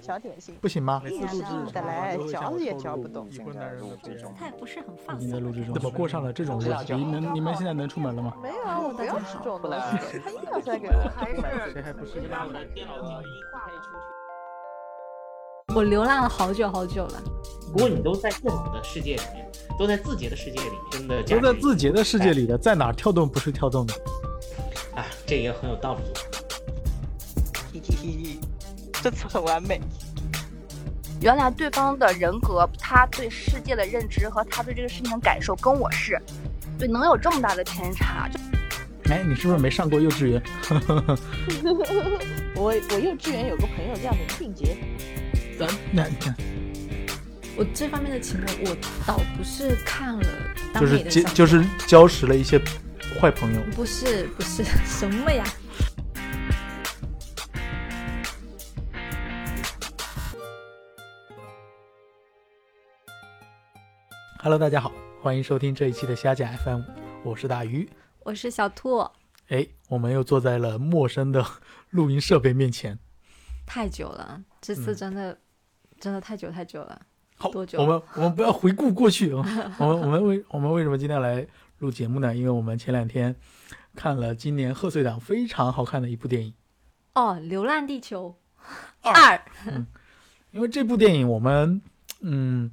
小点心，不行吗？硬是的来，嚼也嚼不动。已婚男人的这样。他也不是很放已经在录制中。怎么过上了这种日子？你能你们现在能出门了吗？没有啊，我不要吃这种东西。他硬要塞给我，还是谁还不是？我流浪了好久好久了。不过你都在自己的世界里面，都在字节的世界里面，真的都在字节的世界里的，在哪跳动不是跳动的？啊，这也很有道理。嘿嘿嘿，这次很完美。原来对方的人格，他对世界的认知和他对这个事情的感受跟我是，对，能有这么大的偏差？哎，你是不是没上过幼稚园？我我幼稚园有个朋友叫林俊杰。咱那你看，我这方面的情况，我倒不是看了，就是结就是交识了一些坏朋友。不是不是 什么呀？Hello，大家好，欢迎收听这一期的虾讲 FM，我是大鱼，我是小兔。哎，我们又坐在了陌生的录音设备面前，太久了，这次真的。真的太久太久了，好，多久？我们我们不要回顾过去啊。我们我们为我们为什么今天来录节目呢？因为我们前两天看了今年贺岁档非常好看的一部电影哦，《流浪地球二》。嗯，因为这部电影我们嗯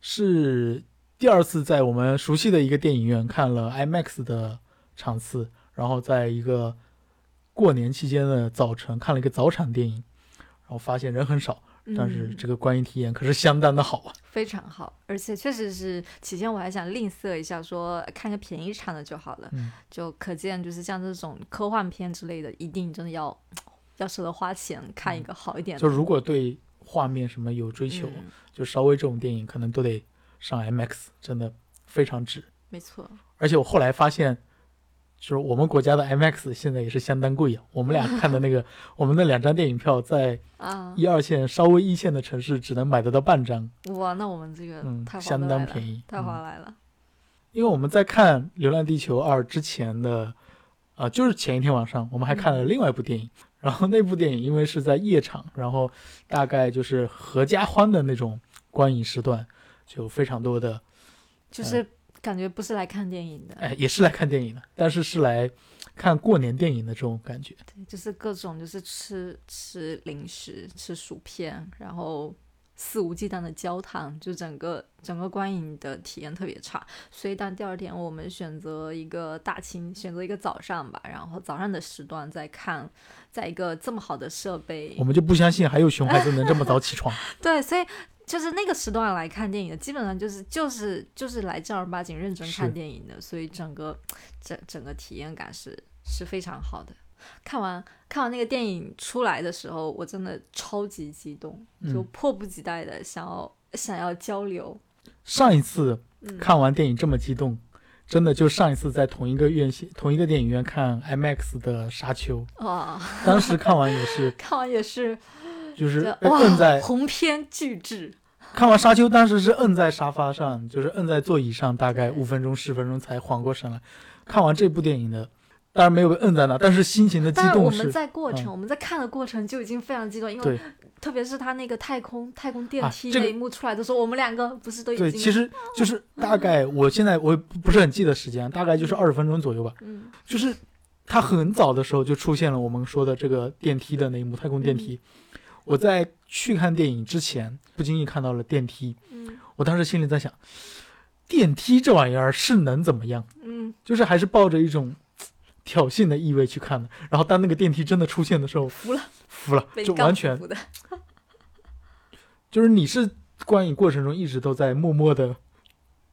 是第二次在我们熟悉的一个电影院看了 IMAX 的场次，然后在一个过年期间的早晨看了一个早场电影，然后发现人很少。但是这个观影体验可是相当的好啊，非常好，而且确实是起先我还想吝啬一下，说看个便宜场的就好了，就可见就是像这种科幻片之类的，一定真的要 要舍得花钱看一个好一点的。就如果对画面什么有追求，就稍微这种电影可能都得上 MX，真的非常值。没错，而且我后来发现。就是我们国家的 IMAX 现在也是相当贵啊。我们俩看的那个，我们那两张电影票在一二线稍微一线的城市只能买得到半张。哇，那我们这个嗯相当便宜，太划来了。因为我们在看《流浪地球二》之前的，啊，就是前一天晚上，我们还看了另外一部电影。然后那部电影因为是在夜场，然后大概就是合家欢的那种观影时段，就非常多的，就是。感觉不是来看电影的，哎，也是来看电影的，但是是来看过年电影的这种感觉。对，就是各种就是吃吃零食、吃薯片，然后肆无忌惮的交谈，就整个整个观影的体验特别差。所以，当第二天我们选择一个大清，选择一个早上吧，然后早上的时段再看，在一个这么好的设备，我们就不相信还有熊孩子能这么早起床。对，所以。就是那个时段来看电影的，基本上就是就是就是来正儿八经认真看电影的，所以整个整整个体验感是是非常好的。看完看完那个电影出来的时候，我真的超级激动，就迫不及待的想要想要交流。上一次看完电影这么激动，真的就上一次在同一个院线同一个电影院看 IMAX 的《沙丘》啊，当时看完也是 看完也是。就是摁在鸿篇巨制，看完《沙丘》，当时是摁在沙发上，就是摁在座椅上，大概五分钟、十分钟才缓过神来。看完这部电影的，当然没有被摁在那，但是心情的激动是。我们在过程，我们在看的过程就已经非常激动，因为特别是他那个太空太空电梯那一幕出来的时候，我们两个不是都已经。对，其实就是大概，我现在我不是很记得时间，大概就是二十分钟左右吧。嗯，就是他很早的时候就出现了我们说的这个电梯的那一幕，太空电梯。我在去看电影之前，不经意看到了电梯。嗯，我当时心里在想，电梯这玩意儿是能怎么样？嗯，就是还是抱着一种挑衅的意味去看的。然后当那个电梯真的出现的时候，服了，服了，就完全服的。就是你是观影过程中一直都在默默的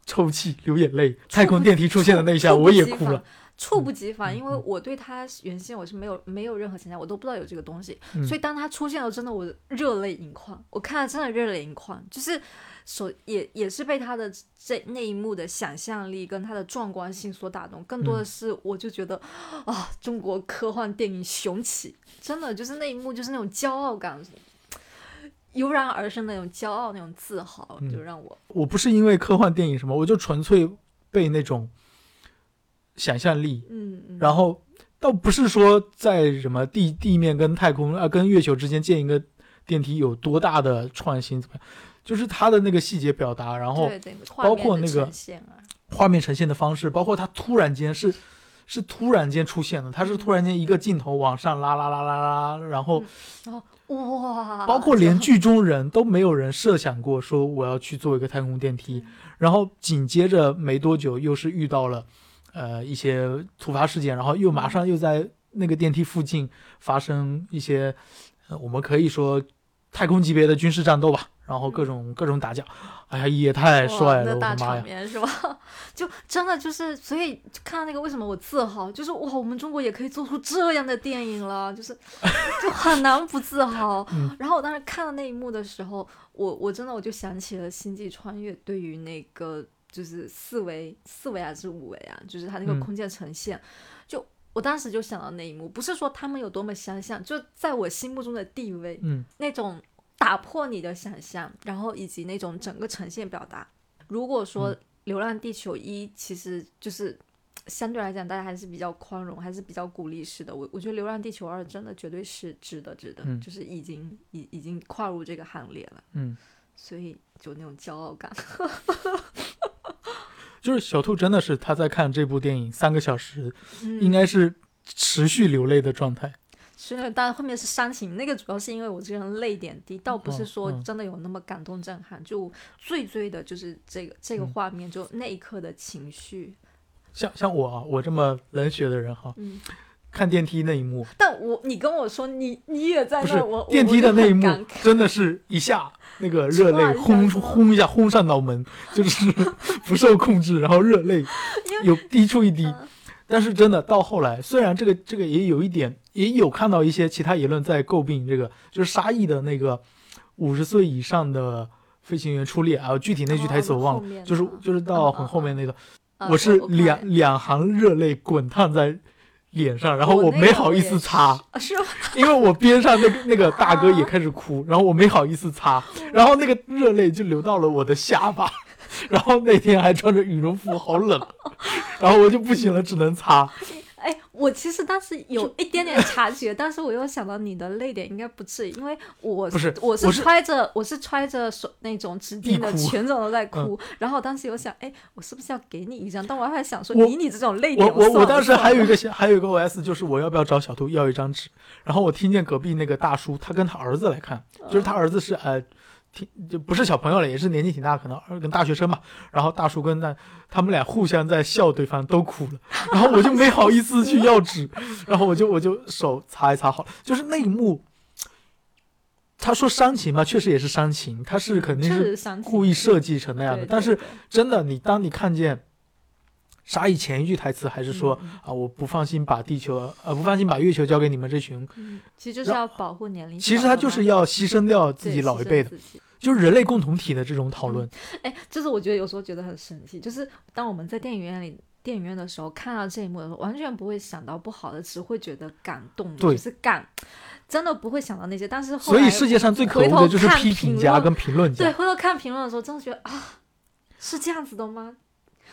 抽泣、流眼泪。太空电梯出现的那一下，我也哭了。猝不及防，因为我对他原先我是没有没有任何想象，我都不知道有这个东西，所以当他出现了，真的我热泪盈眶，我看了真的热泪盈眶，就是所也也是被他的这那一幕的想象力跟他的壮观性所打动，更多的是我就觉得啊，中国科幻电影雄起，真的就是那一幕就是那种骄傲感油然而生的那种骄傲那种自豪，就让我我不是因为科幻电影什么，我就纯粹被那种。想象力，嗯，然后倒不是说在什么地地面跟太空啊跟月球之间建一个电梯有多大的创新，怎么样？就是它的那个细节表达，然后包括那个画面呈现的方式，包括它突然间是是突然间出现的，它是突然间一个镜头往上拉拉拉拉拉，然后然后哇，包括连剧中人都没有人设想过说我要去做一个太空电梯，然后紧接着没多久又是遇到了呃一些突发事件，然后又马上又在那个电梯附近发生一些呃我们可以说太空级别的军事战斗吧，然后各种各种打架，哎呀也太帅了，那大！场面是吧？就真的就是，所以看到那个，为什么我自豪？就是哇，我们中国也可以做出这样的电影了，就是就很难不自豪。嗯然后我当时看到那一幕的时候，我我真的我就想起了《星际穿越》对于那个就是四维四维还是五维啊，就是它那个嗯。空间呈现，就我当时就想到那一幕，不是说他们有多么相像，就在我心目中的地位，嗯。那种打破你的想象，然后以及那种整个呈现表达。如果说嗯《流浪地球一》其实就是相对来讲，大家还是比较宽容，还是比较鼓励式的。我我觉得《流浪地球二》真的绝对是值得值得，嗯。就是已经已已经跨入这个行列了，嗯，所以就那种骄傲感。就是小兔真的是他在看这部电影三个小时，嗯应该是持续流泪的状态。是那个，但后面是煽情，那个主要是因为我这个人泪点低，倒不是说真的有那么感动震撼，就最最的就是这个这个嗯画面，就那一刻的情绪。像像我啊，我这么冷血的人哈，嗯，看电梯那一幕，但我你跟我说你你也在那儿，我电梯的那一幕真的是一下那个热泪轰轰一下轰上脑门，就是不受控制，然后热泪有滴出一滴。嗯。但是真的到后来，虽然这个这个也有一点，也有看到一些其他言论在诟病这个，就是沙溢的那个五十岁以上的飞行员出列啊，具体那句台词我忘了，哦就是就是到很后面那个，啊我是看两两行热泪滚烫在脸上，然后我没好意思擦，啊是吗？因为我边上那个 那个大哥也开始哭，然后我没好意思擦，然后那个热泪就流到了我的下巴，然后那天还穿着羽绒服，好冷，然后我就不行了，只能擦。哎，我其实当时有一点点察觉，但是我又想到你的泪点应该不至于，因为我不是我是揣着我是揣着手那种纸巾的，全程都在哭。嗯然后当时有想，哎，我是不是要给你一张？但我还想说，以你这种泪点，算了我我当时还有一个想还有一个 OS，就是我要不要找小兔要一张纸？然后我听见隔壁那个大叔，他跟他儿子来看，就是他儿子是呃，挺就不是小朋友了，也是年纪挺大，可能跟大学生嘛。然后大叔跟那他们俩互相在笑对方，都哭了。然后我就没好意思去要纸，然后我就我就手擦一擦好了，就是那一幕。他说煽情嘛，确实也是煽情，他是肯定是故意设计成那样的。对但是真的，你当你看见沙溢前一句台词还是说、嗯啊，我不放心把地球呃不放心把月球交给你们这群，嗯，其实就是要保护年龄。其实他就是要牺牲掉自己老一辈的，就是人类共同体的这种讨论。哎，就是我觉得有时候觉得很神奇，就是当我们在电影院里。电影院的时候看到这一幕的时候，完全不会想到不好的，只会觉得感动，对就是感，真的不会想到那些。但是后所以世界上最可恶的就是看批评家论跟评论家对，回头看评论的时候，真的觉得啊，是这样子的吗？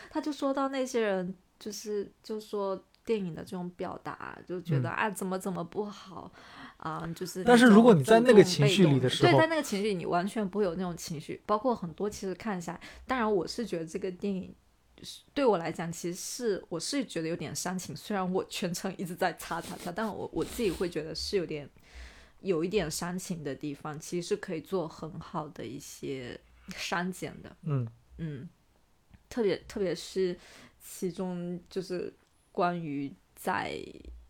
他就说到那些人，就是就说电影的这种表达，就觉得、啊怎么怎么不好啊，就是。嗯但是如果你在那个情绪里的时候对，在那个情绪里，你完全不会有那种情绪。包括很多其实看下来，当然我是觉得这个电影。就是对我来讲，其实是我是觉得有点煽情，虽然我全程一直在擦擦擦，但我我自己会觉得是有点有一点煽情的地方，其实是可以做很好的一些删减的。嗯，嗯，特别特别是其中就是关于在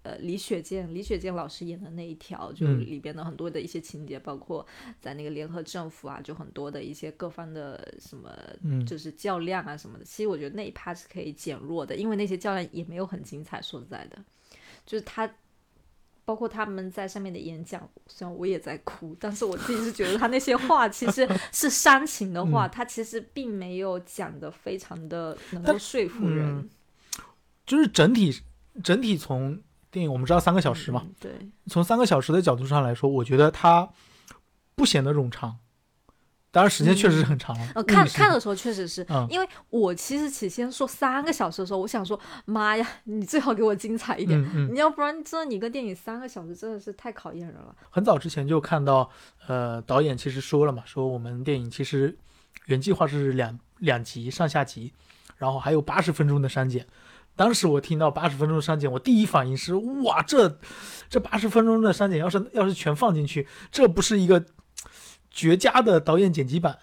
呃李雪健李雪健老师演的那一条，就嗯里边的很多的一些情节，包括在那个联合政府啊，就很多的一些各方的什么，嗯就是较量啊什么的。其实我觉得那一趴是可以减弱的，因为那些较量也没有很精彩。说实在的，就是他。包括他们在上面的演讲，虽然我也在哭，但是我自己是觉得他那些话其实是煽情的话，嗯 他其实并没有讲的非常的能够说服人。嗯就是整体整体从电影我们知道三个小时嘛，嗯对，从三个小时的角度上来说，我觉得他不显得冗长，当然时间确实是很长了。呃，看看的时候确实是，嗯因为我其实起先说三个小时的时候，我想说，妈呀，你最好给我精彩一点，嗯嗯，你要不然真的你个电影三个小时真的是太考验人了。很早之前就看到，呃，导演其实说了嘛，说我们电影其实原计划是两两集上下集，然后还有八十分钟的删减。当时我听到八十分钟的删减，我第一反应是哇，这这八十分钟的删减要是要是全放进去，这不是一个绝佳的导演剪辑版。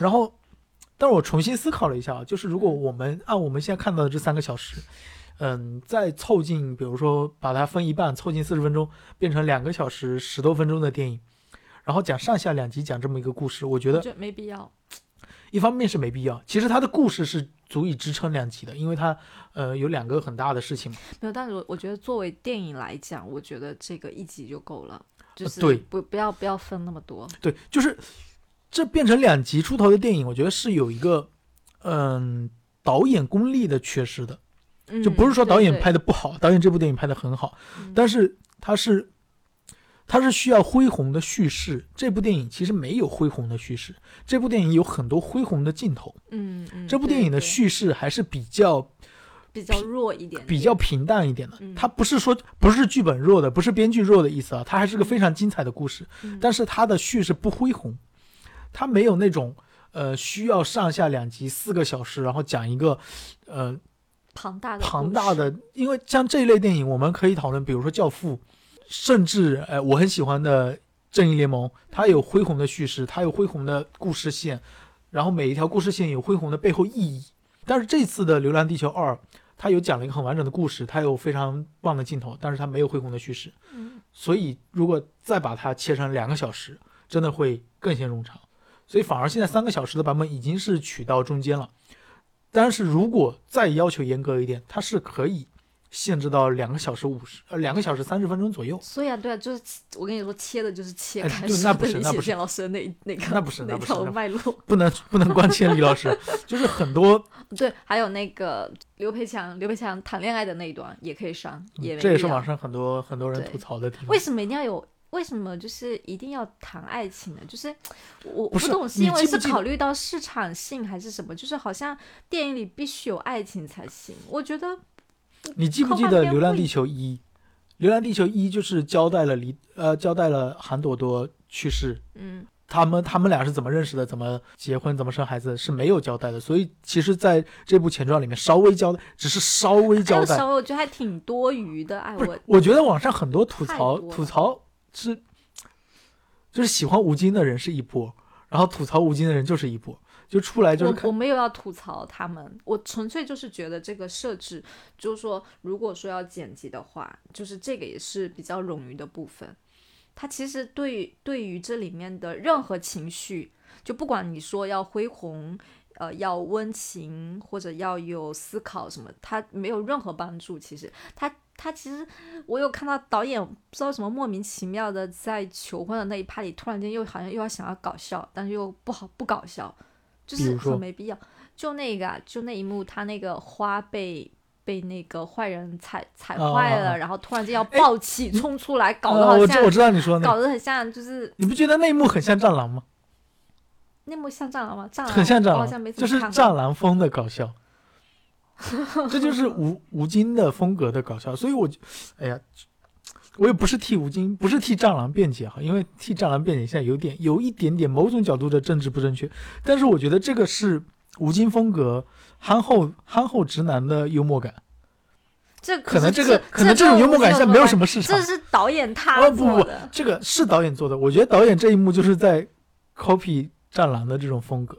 然后，但是我重新思考了一下啊，就是如果我们按我们现在看到的这三个小时，嗯，再凑近，比如说把它分一半，凑近四十分钟，变成两个小时十多分钟的电影，然后讲上下两集讲这么一个故事，我觉得我觉得没必要。一方面是没必要，其实它的故事是足以支撑两集的，因为它呃有两个很大的事情嘛。没有，但是我我觉得作为电影来讲，我觉得这个一集就够了，就是对不不要不要分那么多。对，就是这变成两集出头的电影，我觉得是有一个嗯导演功力的缺失的，嗯就不是说导演拍的不好，导演这部电影拍的很好，嗯但是它是它是需要恢宏的叙事。这部电影其实没有恢宏的叙事，这部电影有很多恢宏的镜头。嗯嗯，这部电影的叙事还是比较比较弱一点，比较平淡一点的嗯。它不是说不是剧本弱的，不是编剧弱的意思啊，它还是个非常精彩的故事。嗯但是它的叙事不恢宏，它没有那种呃需要上下两集四个小时，然后讲一个呃庞大的庞大的，因为像这一类电影，我们可以讨论，比如说《教父》，甚至呃我很喜欢的《正义联盟》，它有恢宏的叙事，它有恢宏的故事线，然后每一条故事线有恢宏的背后意义。但是这次的《流浪地球二》，它有讲了一个很完整的故事，他有非常棒的镜头，但是他没有恢宏的叙事。嗯所以如果再把它切成两个小时，真的会更显冗长。所以反而现在三个小时的版本已经是取到中间了。但是如果再要求严格一点，它是可以限制到两个小时五十呃两个小时三十分钟左右。所以啊，对啊，就是我跟你说，切的就是切哎开始对那不是的李那不是雪健老师的那那个那不是那那不是那条脉络。不能不能光切李老师，就是很多，对，还有那个刘培强，刘培强谈恋爱的那一段也可以删，也嗯这也是网上很多很多人吐槽的地方为。什么一定要有？为什么就是一定要谈爱情呢？就是我我不是懂，是你因为是考虑到市场性还是什么？就是好像电影里必须有爱情才行。我觉得你记不记得《流浪地球一》？《流浪地球一》就是交代了李呃交代了韩朵朵去世，嗯，他们他们俩是怎么认识的，怎么结婚，怎么生孩子是没有交代的。所以其实在这部前传里面稍微交代，只是稍微交代。有稍微我觉得还挺多余的。哎，我我觉得网上很多吐槽多吐槽是，就是喜欢吴京的人是一波，然后吐槽吴京的人就是一波，就出来就是我我没有要吐槽他们，我纯粹就是觉得这个设置，就是说，如果说要剪辑的话，就是这个也是比较冗余的部分。它其实对于对于这里面的任何情绪，就不管你说要恢宏，呃，要温情或者要有思考什么，它没有任何帮助。其实，它他其实我有看到导演不知道什么莫名其妙的在求婚的那一趴里，突然间又好像又要想要搞笑，但是又不好不搞笑，就是没必要。就那个啊，就那一幕，他那个花被被那个坏人踩踩啊坏了，然后突然间要暴起冲出来，搞得呃，好像、我知我知道你说的，搞得很像，就是你不觉得那一幕很像战狼吗？那幕像战狼吗？战狼很像战狼好像没，就是战狼风的搞笑，这就是吴吴京的风格的搞笑。所以我就，哎呀，我也不是替吴京，不是替战狼辩解哈，因为替战狼辩解现在有点有一点点某种角度的政治不正确，但是我觉得这个是吴京风格憨厚憨厚直男的幽默感，这可能这这个可能这种幽默感现在没有什么市场这。是导演他哦不不。这个是导演做的，我觉得导演这一幕就是在 copy 战狼的这种风格。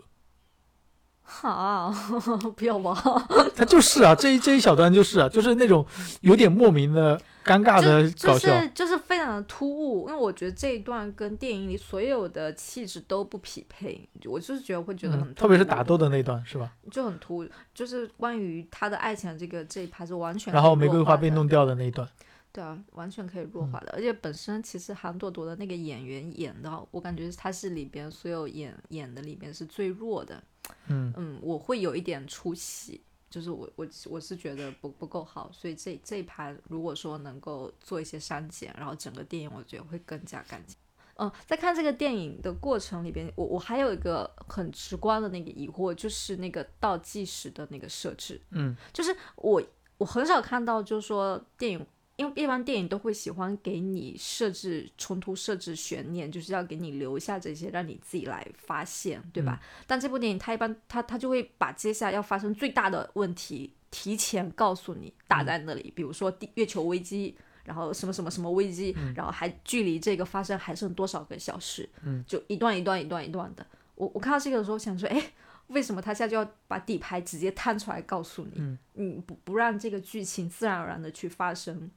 好，不要吧，他就是啊，这一这一小段就是啊，就是那种有点莫名的尴尬的就搞笑。是就是非常的突兀，因为我觉得这一段跟电影里所有的气质都不匹配，我就是觉得会觉得很特别是打斗的那段是吧？就很突兀，就是关于他的爱情这个这一趴是完全然后玫瑰花被弄掉的那一段，对啊，完全可以弱嗯化的。而且本身其实韩朵朵的那个演员演的，我感觉她是里边所有演演的里边是最弱的。嗯，嗯，我会有一点出戏，就是我我我是觉得不不够好，所以这这一盘如果说能够做一些删减，然后整个电影我觉得会更加干净。嗯，在看这个电影的过程里边，我我还有一个很直观的那个疑惑，就是那个倒计时的那个设置，嗯，就是我我很少看到，就是说电影，因为一般电影都会喜欢给你设置冲突、设置悬念，就是要给你留下这些，让你自己来发现，对吧？但这部电影它一般它它就会把接下来要发生最大的问题提前告诉你，打在那里，比如说地月球危机。然后什么什么什么危机，然后还距离这个发生还剩多少个小时？嗯，就一段一段一段一段的。我我看到这个的时候想说，哎，为什么他现在就要把底牌直接摊出来告诉你？嗯，你不不让这个剧情自然而然的去发生？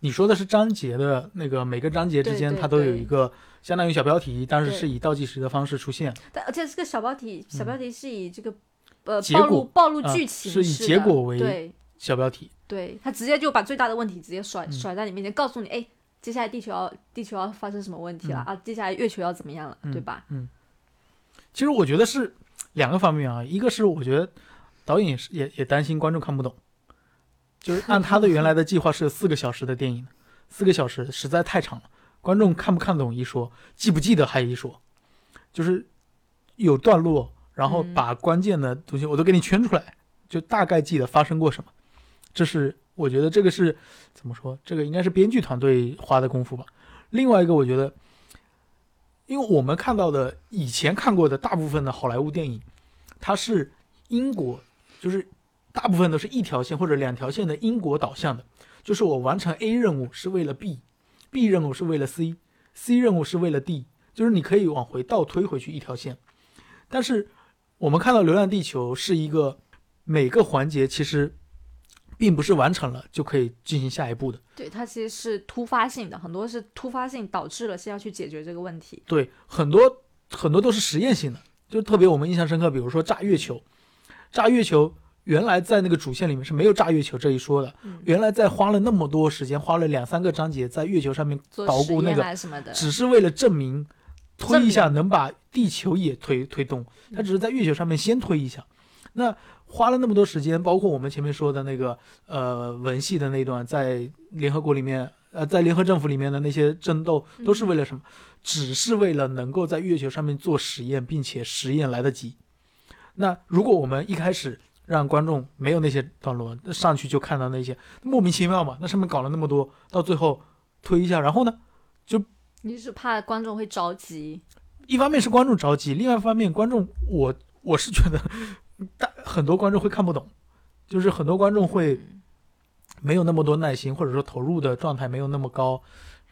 你说的是章节的那个每个章节之间，它都有一个相当于小标题，但是是以倒计时的方式出现。但而且这个小标题，小标题是以这个、呃结暴露暴露啊剧情是以结果为小标题，对，他直接就把最大的问题直接甩、嗯甩在你面前，告诉你，哎，接下来地球要地球要发生什么问题了、啊？接下来月球要怎么样了，对吧？嗯其实我觉得是两个方面啊，一个是我觉得导演也是也也担心观众看不懂，就是按他的原来的计划是四个小时的电影，四个小时实在太长了，观众看不看懂一说，记不记得还一说，就是有段落，然后嗯把关键的东西我都给你圈出来，就大概记得发生过什么，这是我觉得这个是怎么说，这个应该是编剧团队花的功夫吧。另外一个，我觉得。因为我们看到的以前看过的大部分的好莱坞电影，它是英国，就是大部分都是一条线或者两条线的因果导向的，就是我完成 A 任务是为了 B，B 任务是为了 C，C 任务是为了 D，就是你可以往回倒推回去一条线。但是我们看到《流浪地球》是一个每个环节其实并不是完成了就可以进行下一步的。对，它其实是突发性的，很多是突发性导致了先要去解决这个问题。对，很多很多都是实验性的，就特别我们印象深刻，比如说炸月球，炸月球原来在那个主线里面是没有炸月球这一说的，嗯原来在花了那么多时间，花了两三个章节在月球上面捣鼓那个，只是为了证明推一下能把地球也推推动，他只是在月球上面先推一下，那花了那么多时间，包括我们前面说的那个呃文系的那段，在联合国里面。呃，在联合政府里面的那些争斗都是为了什么？只是为了能够在月球上面做实验，并且实验来得及。那如果我们一开始让观众没有那些段落，上去就看到那些莫名其妙嘛，那上面搞了那么多，到最后推一下，然后呢就？你是怕观众会着急，一方面是观众着急，另外一方面观众我我是觉得大很多观众会看不懂，就是很多观众会嗯没有那么多耐心，或者说投入的状态没有那么高，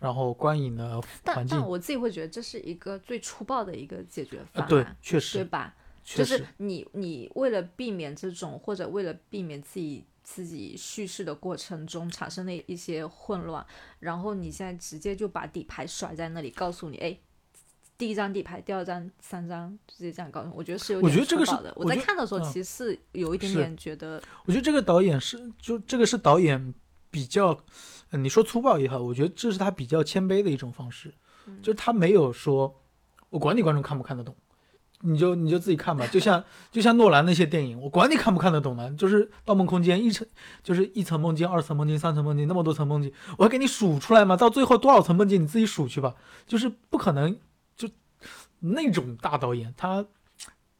然后观影的但环境但我自己会觉得这是一个最粗暴的一个解决方呃案，对，确实对吧？就是你你为了避免这种，或者为了避免自己自己叙事的过程中产生的一些混乱，然后你现在直接就把底牌甩在那里，告诉你，哎，第一张底牌，第二张、三张，直接这样告诉你，我觉得是有点我觉得这个是粗暴的。我我在看的时候，嗯其实是有一点点觉得，我觉得这个导演是，就这个是导演比较，呃你说粗暴也好，我觉得这是他比较谦卑的一种方式，嗯。就是他没有说，我管你观众看不看得懂，你就你就自己看吧。就像就像诺兰那些电影，我管你看不看得懂呢，就是《盗梦空间》一层就是一层梦境、二层梦境、三层梦境，那么多层梦境，我还给你数出来吗？到最后多少层梦境你自己数去吧，就是不可能就那种大导演他。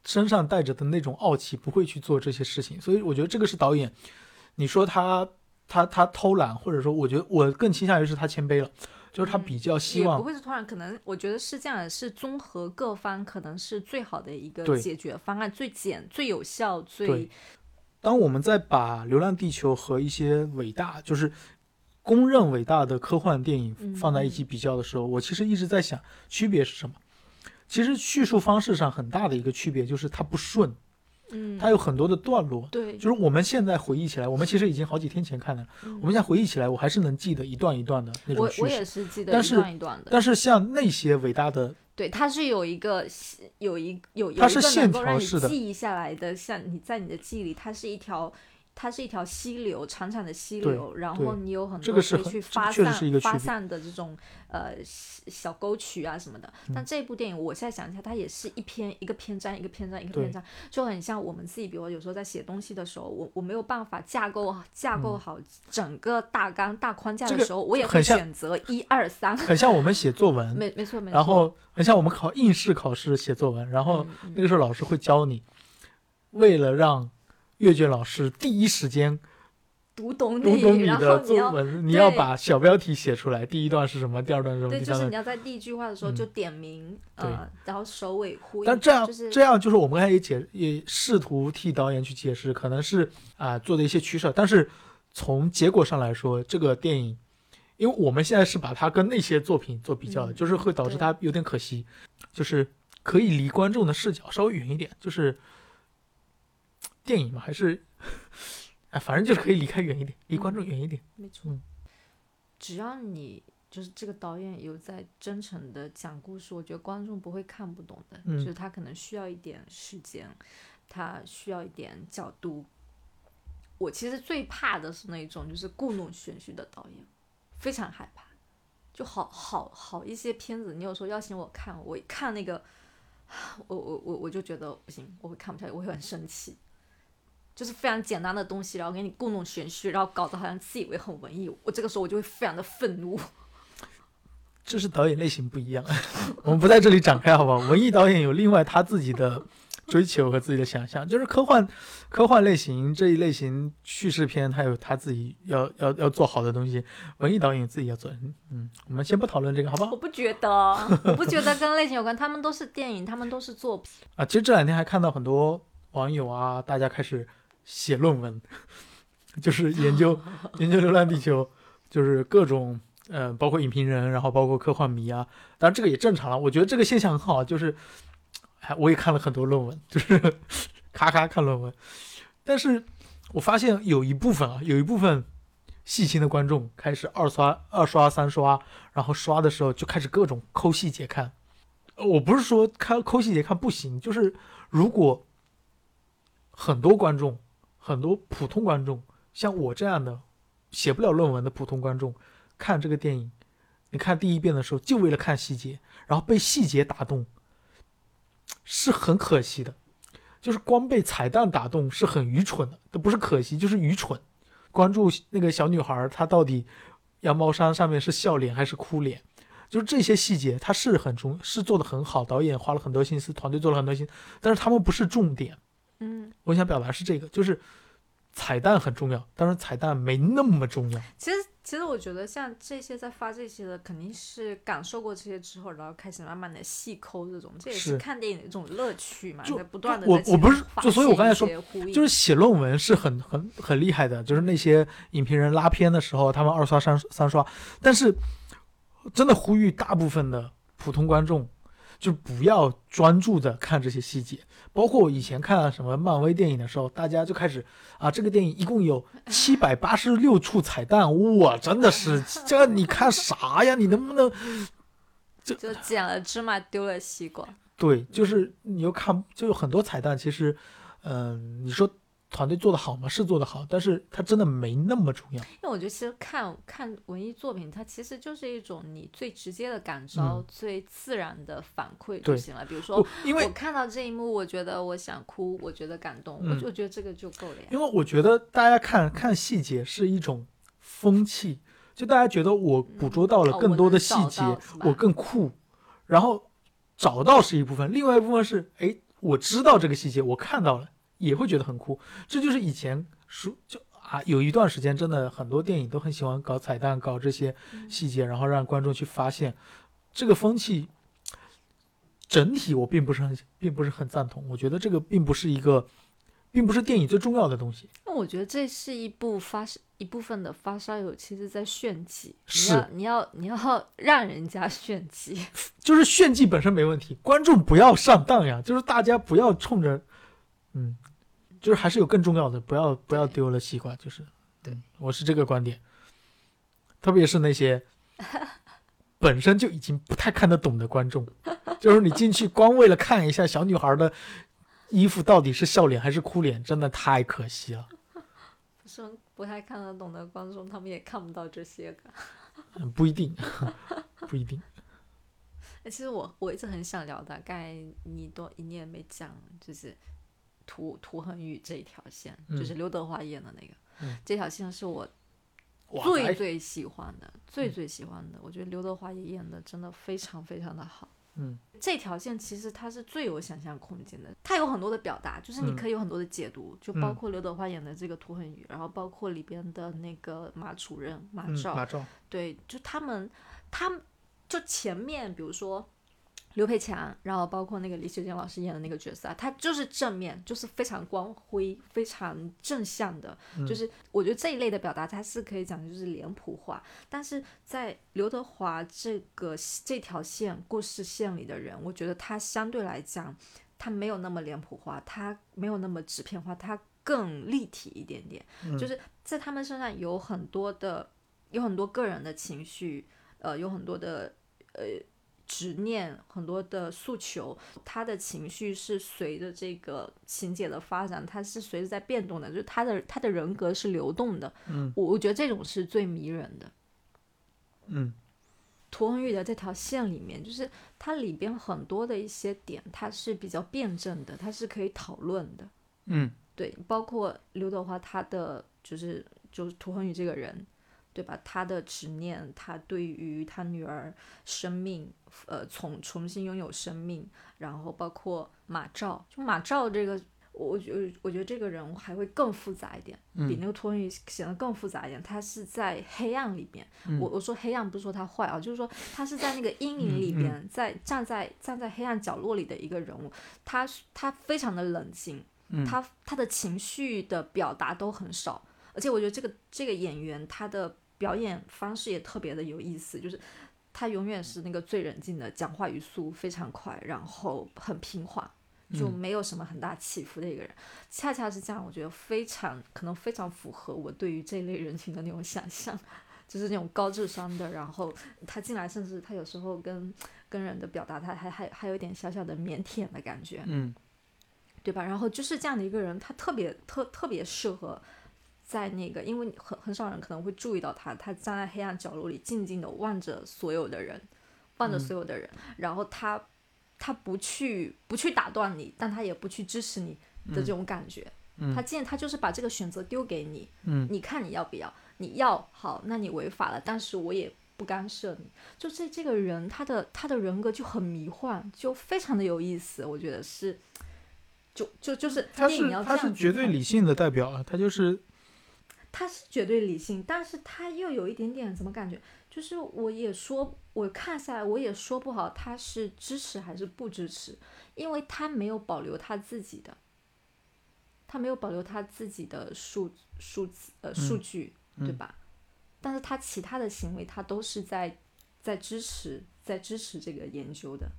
身上带着的那种傲气，不会去做这些事情，所以我觉得这个是导演。你说他他他偷懒，或者说，我觉得我更倾向于是他谦卑了，就是他比较希也不，会是突然，可能我觉得是这样的，是综合各方，可能是最好的一个解决方案，最简、最有效、最对。当我们在把《流浪地球》和一些伟大，就是公认伟大的科幻电影嗯放在一起比较的时候，我其实一直在想区别是什么。其实叙述方式上很大的一个区别就是它不顺，嗯，它有很多的段落。对，就是我们现在回忆起来，我们其实已经好几天前看的了，我们现在回忆起来，我还是能记得一段一段的那种叙我我也。是记得一段一段的，但是像那些伟大的对，它是有一个有一有有一个它是线条式的。记忆下来的，像你在你的记忆里，它是一条它是一条溪流，长长的溪流，然后你有很多可以去发散发散的这种呃小小沟渠啊什么的。嗯但这部电影，我现在想一下，它也是一篇一个篇章一个篇章一个篇章，就很像我们自己，比如有时候在写东西的时候，我我没有办法架构架构好整个大纲大框架的时候，我也会选择一二三。很像我们写作文，没没错没错。然后很像我们考应试考试写作文，然后那个时候老师会教你，为了让阅卷老师第一时间读懂读懂你的作后你要文，你要把小标题写出来，第一段是什么，第二段是什么，对。就是你要在第一句话的时候嗯就点名，对呃，然后首尾呼应。但这样、就是这样就是我们刚才也解也试图替导演去解释，可能是啊、做的一些取舍，但是从结果上来说，这个电影，因为我们现在是把它跟那些作品做比较的，嗯就是会导致它有点可惜，就是可以离观众的视角稍微远一点，就是电影嘛，还是哎，反正就是可以离开远一点，离观众远一点。没错，嗯只要你就是这个导演有在真诚的讲故事，我觉得观众不会看不懂的。嗯就是他可能需要一点时间，他需要一点角度。我其实最怕的是那种就是故弄玄虚的导演，非常害怕。就好好好一些片子，你有时候邀请我看，我一看那个，我我我我就觉得不行，我会看不下去，我会很生气。就是非常简单的东西，然后给你故弄玄虚，然后搞得好像自以为很文艺，我这个时候我就会非常的愤怒。这是导演类型不一样，我们不在这里展开，好不好？文艺导演有另外他自己的追求和自己的想象，就是科幻、科幻类型这一类型叙事片，他有他自己要要要做好的东西，文艺导演自己要做。嗯，我们先不讨论这个，好不好我？不觉得，我不觉得跟类型有关，他们都是电影，他们都是作品。啊，其实这两天还看到很多网友啊，大家开始写论文，就是研究 研究《流浪地球》，就是各种呃，包括影评人，然后包括科幻迷啊，当然这个也正常了。我觉得这个现象很好，就是，哎，我也看了很多论文，就是 咔咔看论文，但是我发现有一部分啊，有一部分细心的观众开始二刷、二刷、三刷，然后刷的时候就开始各种抠细节看。呃我不是说看抠细节看不行，就是如果很多观众，很多普通观众，像我这样的写不了论文的普通观众，看这个电影，你看第一遍的时候就为了看细节，然后被细节打动，是很可惜的。就是光被彩蛋打动是很愚蠢的，都不是可惜，就是愚蠢。关注那个小女孩，她到底羊毛衫上面是笑脸还是哭脸？就是这些细节，它是很重，是做的很好，导演花了很多心思，团队做了很多心思，但是他们不是重点。嗯，我想表达是这个，就是彩蛋很重要，当然彩蛋没那么重要。其实其实我觉得像这些在发这些的，肯定是感受过这些之后，然后开始慢慢的细抠这种，这也是是看电影的一种乐趣嘛，就在不断的我我不是就所以我刚才说说就是写论文是很很很厉害的，就是那些影评人拉片的时候，他们二刷三三刷，但是真的呼吁大部分的普通观众，就不要专注的看这些细节。包括我以前看什么漫威电影的时候，大家就开始啊，这个电影一共有七百八十六处彩蛋，我真的是这你看啥呀？你能不能 就捡了芝麻丢了西瓜。对，就是你又看，就有很多彩蛋，其实，嗯、你说团队做的好吗？是做的好，但是它真的没那么重要。因为我觉得其实看看文艺作品，它其实就是一种你最直接的感召、嗯最自然的反馈就行了。比如说，因为我看到这一幕，我觉得我想哭，我觉得感动，嗯我就觉得这个就够了呀。因为我觉得大家看看细节是一种风气，就大家觉得我捕捉到了哦更多的细节，我更酷，然后找到是一部分，另外一部分是，哎，我知道这个细节，我看到了，也会觉得很酷。这就是以前说就啊，有一段时间真的很多电影都很喜欢搞彩蛋，搞这些细节，然后让观众去发现这个风气。整体我并不是很并不是很赞同，我觉得这个并不是一个，并不是电影最重要的东西。那我觉得这是一部发一部分的发烧友，其实在炫技。是你要你要你 要让人家炫技。就是炫技本身没问题，观众不要上当呀，就是大家不要冲着，嗯，就是还是有更重要的，不要不要丢了西瓜，就是，对嗯，我是这个观点，特别是那些 本身就已经不太看得懂的观众，就是你进去光为了看一下小女孩的衣服到底是笑脸还是哭脸，真的太可惜了。说不太看得懂的观众，他们也看不到这些个。嗯不一定，不一定。哎，其实我我一直很想聊的，刚才你多你也没讲，就是涂涂恒宇这一条线，就是嗯。刘德华演的那个，嗯。这条线是我最最喜欢的，最最喜欢的。我觉得刘德华也演的真的非常非常的好。嗯。这条线其实它是最有想象空间的，它有很多的表达，就是你嗯。可以有很多的解读，就包嗯。括刘德华演的这个涂恒宇，然后包括里边的那个马主任马嗯，照，马照，对，就他们，他们就前面比如说刘培强，然后包括那个李雪健老师演的那个角色啊，他就是正面，就是非常光辉、非常正向的，嗯。就是我觉得这一类的表达，它是可以讲就是脸谱化，但是在刘德华这个这条线故事线里的人，我觉得他相对来讲，他没有那么脸谱化，他没有那么纸片化，他更立体一点点，嗯。就是在他们身上有很多的有很多个人的情绪，呃，有很多的呃执念，很多的诉求，他的情绪是随着这个情节的发展，他是随着在变动的，就是他的他的人格是流动的。嗯我我觉得这种是最迷人的。嗯涂恒宇的这条线里面，就是它里边很多的一些点，它是比较辩证的，它是可以讨论的。嗯对，包括刘德华他的就是就是涂恒宇这个人，对吧？他的执念，他对于他女儿生命，呃，重重新拥有生命，然后包括马照，就马照这个，我我觉得我觉得这个人物还会更复杂一点，比那个托尼显得更复杂一点。他是在黑暗里边，我我说黑暗不是说他坏啊，就是说他是在那个阴影里边，在站在站在黑暗角落里的一个人物，他他非常的冷静。他他的情绪的表达都很少，而且我觉得这个这个演员他的表演方式也特别的有意思，就是他永远是那个最冷静的，讲话语速非常快，然后很平缓，就没有什么很大起伏的一个人。恰恰是这样，我觉得非常可能非常符合我对于这类人群的那种想象，就是那种高智商的，然后他进来，甚至他有时候跟跟人的表达，他还还还有一点小小的腼腆的感觉。嗯对吧？然后就是这样的一个人，他特别特特别适合在那个，因为很很少人可能会注意到他，他站在黑暗角落里，静静的望着所有的人，望着所有的人，然后他他不去不去打断你，但他也不去支持你的这种感觉。嗯他今天他就是把这个选择丢给你，嗯你看你要不要？你要好，那你违法了，但是我也不干涉你。就这这个人，他的他的人格就很迷幻，就非常的有意思，我觉得是。就就就是他是绝对理性的代表啊，他就是他是绝对理性，但是他又有一点点怎么感觉？就是我也说，我看下来我也说不好他是支持还是不支持，因为他没有保留他自己的，他没有保留他自己的数数字呃数据，对吧？但是他其他的行为，他都是在在支持在支持这个研究的。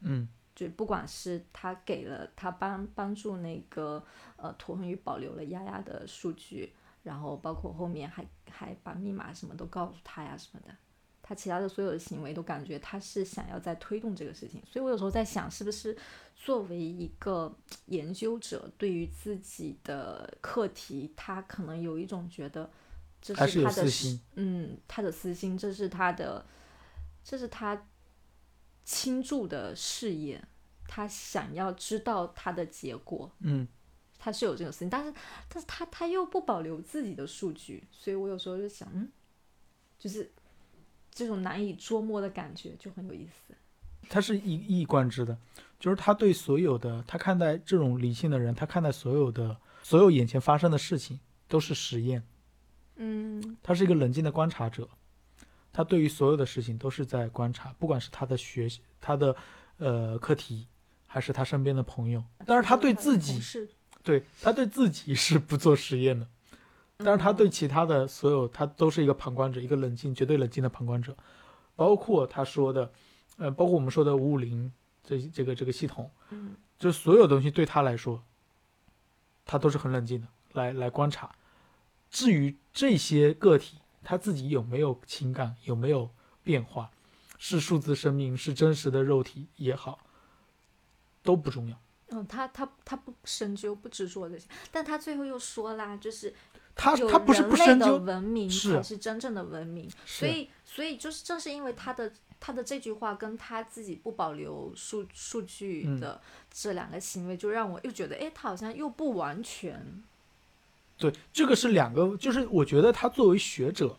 嗯就不管是他给了他帮帮助那个呃涂恒宇保留了丫丫的数据，然后包括后面还还把密码什么都告诉他呀什么的，他其他的所有的行为都感觉他是想要在推动这个事情，所以我有时候在想，是不是作为一个研究者，对于自己的课题，他可能有一种觉得这是他的私心嗯，他的私心，这是他的，这是他倾注的事业，他想要知道他的结果，嗯他是有这种事情，但是但是他他又不保留自己的数据，所以我有时候就想，嗯，就是这种难以捉摸的感觉就很有意思。他是一一以贯之的，就是他对所有的他看待这种理性的人，他看待所有的所有眼前发生的事情都是实验，嗯。他是一个冷静的观察者，他对于所有的事情都是在观察，不管是他的学习、他的呃课题，还是他身边的朋友，但是他对自己，是对他对自己是不做实验的，但是他对其他的所有，他都是一个旁观者，一个冷静、绝对冷静的旁观者，包括他说的，呃，包括我们说的五五零这这个这个系统，嗯就所有东西对他来说，他都是很冷静的来来观察。至于这些个体他自己有没有情感，有没有变化，是数字生命，是真实的肉体也好，都不重要。嗯，他他他不深究不执着这些，但他最后又说啦，就是他他不是不深究，文明是才是真正的文明，所以所以就是正是因为他的他的这句话跟他自己不保留数数据嗯的这两个行为，就让我又觉得，哎，他好像又不完全，对，这个是两个，就是我觉得他作为学者，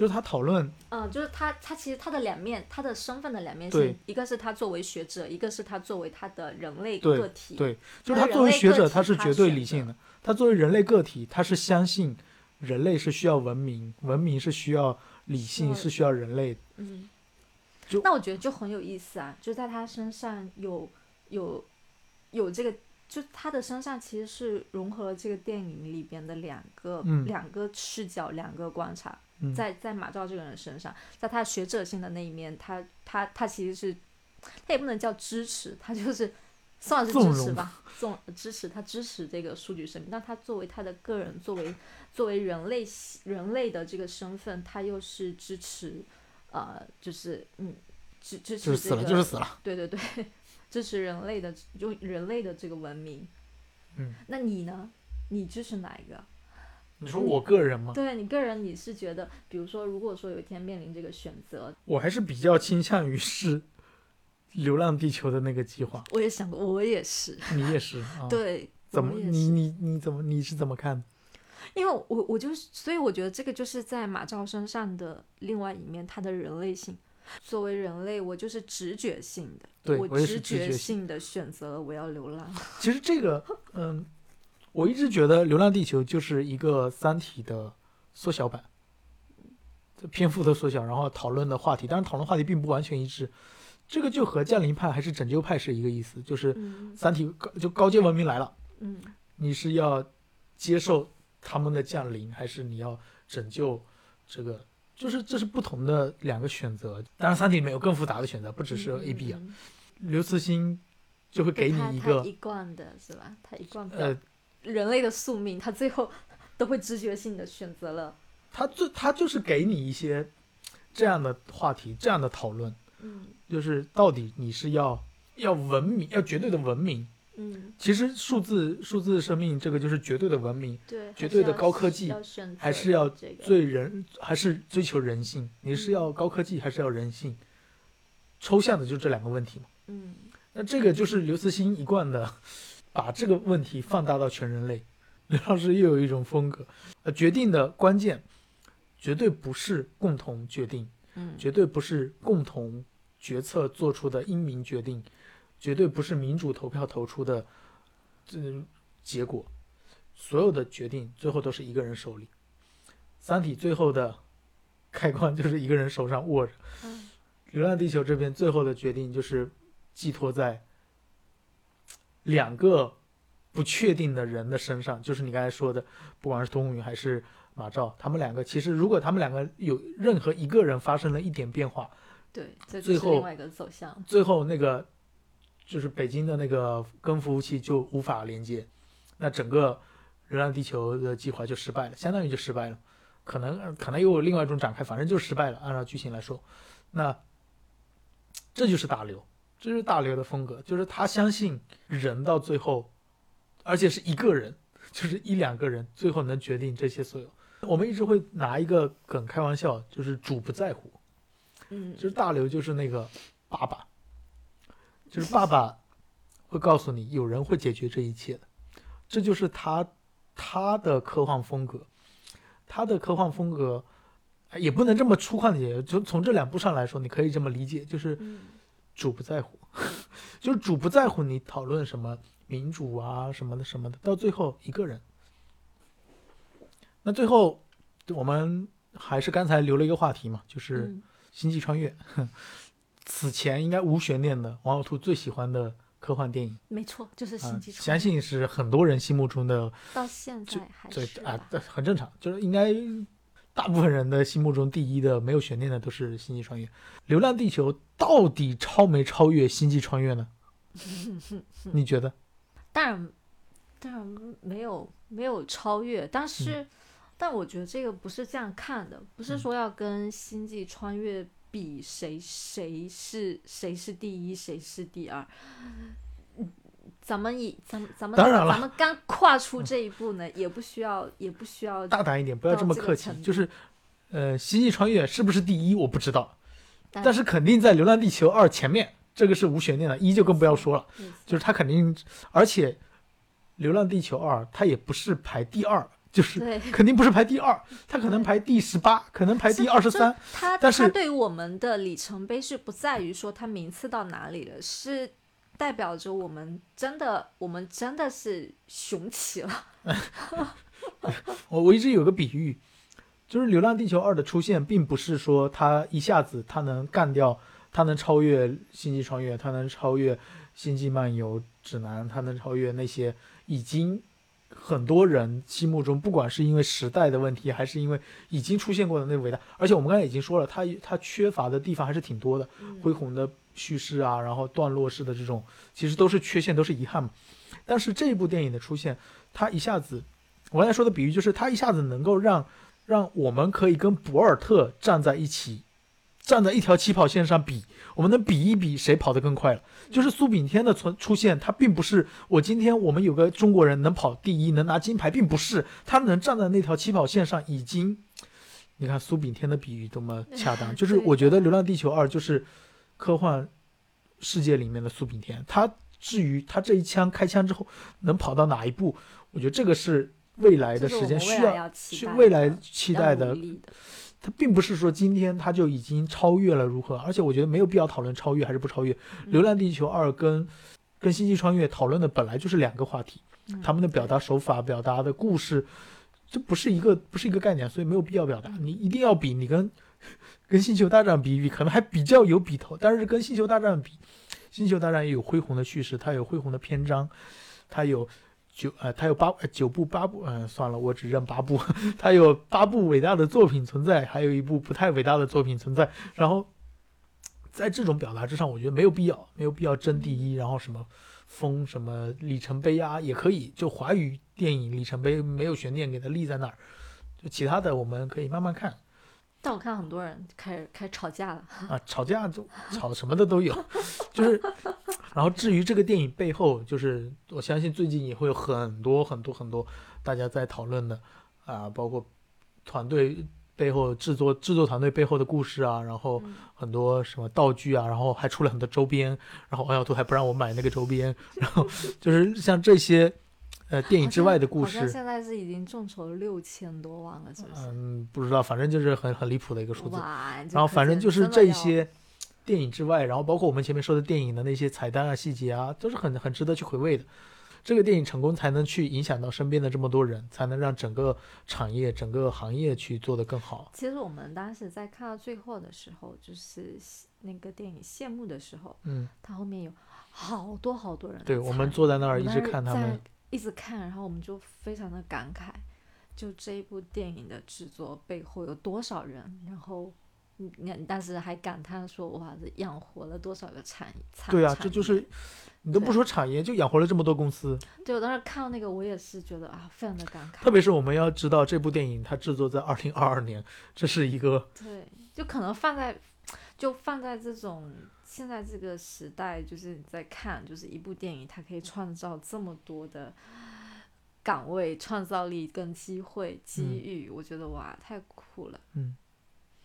就是他讨论嗯，就是他他其实他的两面，他的身份的两面对性，一个是他作为学者，一个是他作为他的人类个体，对，就是他他作为学者，他是绝对理性的。他作为人类个体，他是相信人类是需要文明，文明是需要理性，是需要人类。嗯，就那我觉得就很有意思啊，就在他身上有有有这个，就他的身上其实是融合了这个电影里边的两个、嗯。两个视角、两个观察，嗯，在在马照这个人身上，在他学者性的那一面，他他他其实是他也不能叫支持，他就是算是支持吧，纵支持他支持这个数据生命，但他作为他的个人，作为作为人类人类的这个身份，他又是支持，呃，就是嗯支支持就是死了，这个就是死了。对对对，支持人类的就人类的这个文明。嗯，那你呢？你支持哪一个？你说我个人吗？对你个人，你是觉得，比如说，如果说有一天面临这个选择，我还是比较倾向于是《流浪地球》的那个计划。我也想过，我也是，你也是啊？，对，怎么你你你怎么你是怎么看？因为我我就是，所以我觉得这个就是在马照身上的另外一面，他的人类性。作为人类，我就是直觉性的，我对我直觉性性的选择了我要流浪。其实这个，嗯，我一直觉得《流浪地球》就是一个《三体》的缩小版，这篇幅的缩小，然后讨论的话题，但是讨论话题并不完全一致。这个就和降临派还是拯救派是一个意思，就是嗯三体高就高阶文明来了，嗯你是要接受他们的降临，还是你要拯救这个？就是这是不同的两个选择。当然，三体里面有更复杂的选择，不只是嗯 A、B 啊。嗯刘慈欣就会给你一个一贯的是吧？他一贯的呃，人类的宿命，他最后 都会直觉性的选择了，他最他就是给你一些这样的话题，这样的讨论，嗯就是到底你是要要文明，要绝对的文明。嗯，其实数字数字生命这个就是绝对的文明，对，绝对的高科技还是要这个，最人还是追求人性？你是要高科技还是要人性？抽象的就这两个问题嘛。嗯那这个就是刘慈欣一贯的，把这个问题放大到全人类。刘老师又有一种风格，呃，决定的关键绝对不是共同决定，嗯，绝对不是共同决策做出的英明决定，绝对不是民主投票投出的这、结果。所有的决定最后都是一个人手里。三体最后的 开关就是一个人手上握着。嗯流浪地球这边最后的决定就是寄托在两个不确定的人的身上，就是你刚才说的，不管是童宇还是马照，他们两个其实如果他们两个有任何一个人发生了一点变化，对，这最后就是另外一个走向，最后那个就是北京的那个跟服务器就无法连接，那整个流浪地球的计划就失败了，相当于就失败了。可能可能又有另外一种展开，反正就失败了。按照剧情来说，那这就是大刘，这就是大刘的风格，就是他相信人到最后，而且是一个人，就是一两个人，最后能决定这些所有。我们一直会拿一个梗开玩笑，就是主不在乎。嗯就是大刘就是那个爸爸，就是爸爸会告诉你有人会解决这一切的，这就是他他的科幻风格，他的科幻风格哎也不能这么粗犷的解决，就从这两部上来说，你可以这么理解，就是嗯主不在乎，就是主不在乎你讨论什么民主啊什么的什么的，到最后一个人。那最后我们还是刚才留了一个话题嘛，就是。嗯星际穿越，此前应该无悬念的王小兔最喜欢的科幻电影没错，就是啊星际，相穿越，相信是很多人心目中的到现在还最是，啊对很正常，就是应该大部分人的心目中第一的没有悬念的都是星际穿越。流浪地球到底超没超越星际穿越呢？你觉得？当然当然没有没有超越，但是、但我觉得这个不是这样看的，不是嗯说要跟星际穿越比谁谁是谁是第一，谁是第二。嗯咱们以咱们咱们当然了咱们刚跨出这一步呢，也不需要也不需要，大胆一点，不要这么客气就是，呃，《星际穿越》是不是第一我不知道，但但是肯定在《流浪地球二》前面，这个是无悬念的。一就更不要说了，就是它肯定，而且《流浪地球二》它也不是排第二，就是。肯定不是排第二，他可能排第十八，可能排第二十三。他但是它对于我们的里程碑是不在于说他名次到哪里了，是代表着我们真的我们真的是雄起了。我我一直有个比喻，就是《流浪地球二》的出现，并不是说它一下子它能干掉，它能超越《星际穿越》，它能超越《星际漫游指南》，它能超越那些已经很多人心目中，不管是因为时代的问题，还是因为已经出现过的那个伟大，而且我们刚才已经说了，它它缺乏的地方还是挺多的，恢宏的叙事啊，然后段落式的这种，其实都是缺陷，都是遗憾嘛。但是这部电影的出现，它一下子，我刚才说的比喻就是，它一下子能够让让我们可以跟博尔特站在一起，站在一条起跑线上比，我们能比一比谁跑得更快了。就是苏炳添的存出现，他并不是我今天我们有个中国人能跑第一，能拿金牌，并不是他能站在那条起跑线上，已经，你看苏炳添的比喻多么恰当，就是我觉得《流浪地球二》就是科幻世界里面的苏炳添，他至于他这一枪开枪之后能跑到哪一步，我觉得这个是未来的时间需要去未来期待的它并不是说今天它就已经超越了如何，而且我觉得没有必要讨论超越还是不超越。嗯流浪地球二》跟跟《星际穿越》讨论的本来就是两个话题，嗯他们的表达手法、表达的故事，这不是一个不是一个概念，所以没有必要表达。你一定要比，你跟 跟《星球大战》比一比，可能还比较有比头，但是跟《星球大战》比，《星球大战》也有恢宏的叙事，它有恢宏的篇章，它有。九呃，它有八九部八部，嗯、算了，我只认八部。它有八部伟大的作品存在，还有一部不太伟大的作品存在。然后，在这种表达之上，我觉得没有必要，没有必要争第一，然后什么封什么里程碑啊，也可以。就华语电影里程碑没有悬念，给它立在那儿。就其他的我们可以慢慢看但我看很多人开始开始吵架了，啊，吵架就吵什么的都有，就是。然后至于这个电影背后，就是我相信最近也会有很多很多很多大家在讨论的啊，包括团队背后制作制作团队背后的故事啊，然后嗯很多什么道具啊，然后还出了很多周边，然后王小兔还不让我买那个周边，然后就是像这些呃电影之外的故事，现在是已经众筹六千多万了，是不是？嗯，不知道，反正就是很很离谱的一个数字。哇！然后反正就是这些电影之外，然后包括我们前面说的电影的那些彩蛋啊、细节啊，都是很很值得去回味的。这个电影成功，才能去影响到身边的这么多人，才能让整个产业、整个行业去做得更好。其实我们当时在看到最后的时候，就是那个电影谢幕的时候，嗯，它后面有好多好多人对，我们坐在那儿一直看他们，一直看，然后我们就非常的感慨，就这一部电影的制作背后有多少人，然后你但是还感叹说哇，这养活了多少个产业？产对啊，这就是你都不说产业，就养活了这么多公司。对我当时看到那个，我也是觉得啊，非常的感慨。特别是我们要知道，这部电影它制作在二零二二年，这是一个对，就可能放在，就放在这种现在这个时代，就是你在看，就是一部电影，它可以创造这么多的岗位、创造力跟机会、机遇，我觉得哇，太酷了。嗯。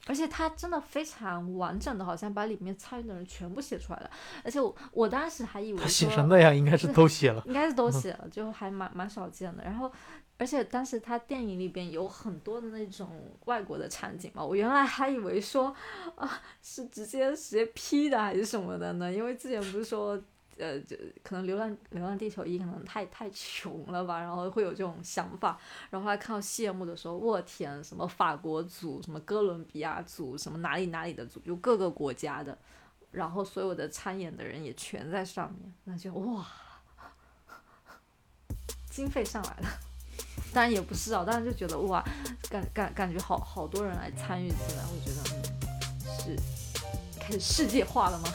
而且它真的非常完整的，好像把里面参与的人全部写出来了。而且我我当时还以为他写说成那样，应该是都写了。应该是都写了，就还蛮蛮少见的。然后，而且当时他电影里边有很多的那种外国的场景嘛，我原来还以为说啊是直接直接 P 的还是什么的呢？因为之前不是说。呃，就可能《流浪流浪地球一》可能太太穷了吧，然后会有这种想法。然后后来看到谢幕的时候，我天，什么法国组，什么哥伦比亚组，什么哪里哪里的组，就各个国家的，然后所有的参演的人也全在上面，那就哇，经费上来了，当然也不是啊，当然就觉得哇，感感感觉好好多人来参与进来，我觉得嗯是开始世界化了吗？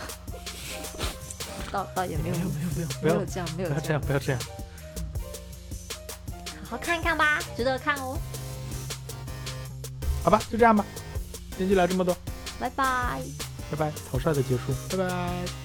倒倒也没有没有没有没有，这样没有不要这样，不要这样。好好看一看吧，值得看哦，好吧，就这样吧，今天就聊这么多，拜拜。拜拜，草率的结束，拜拜。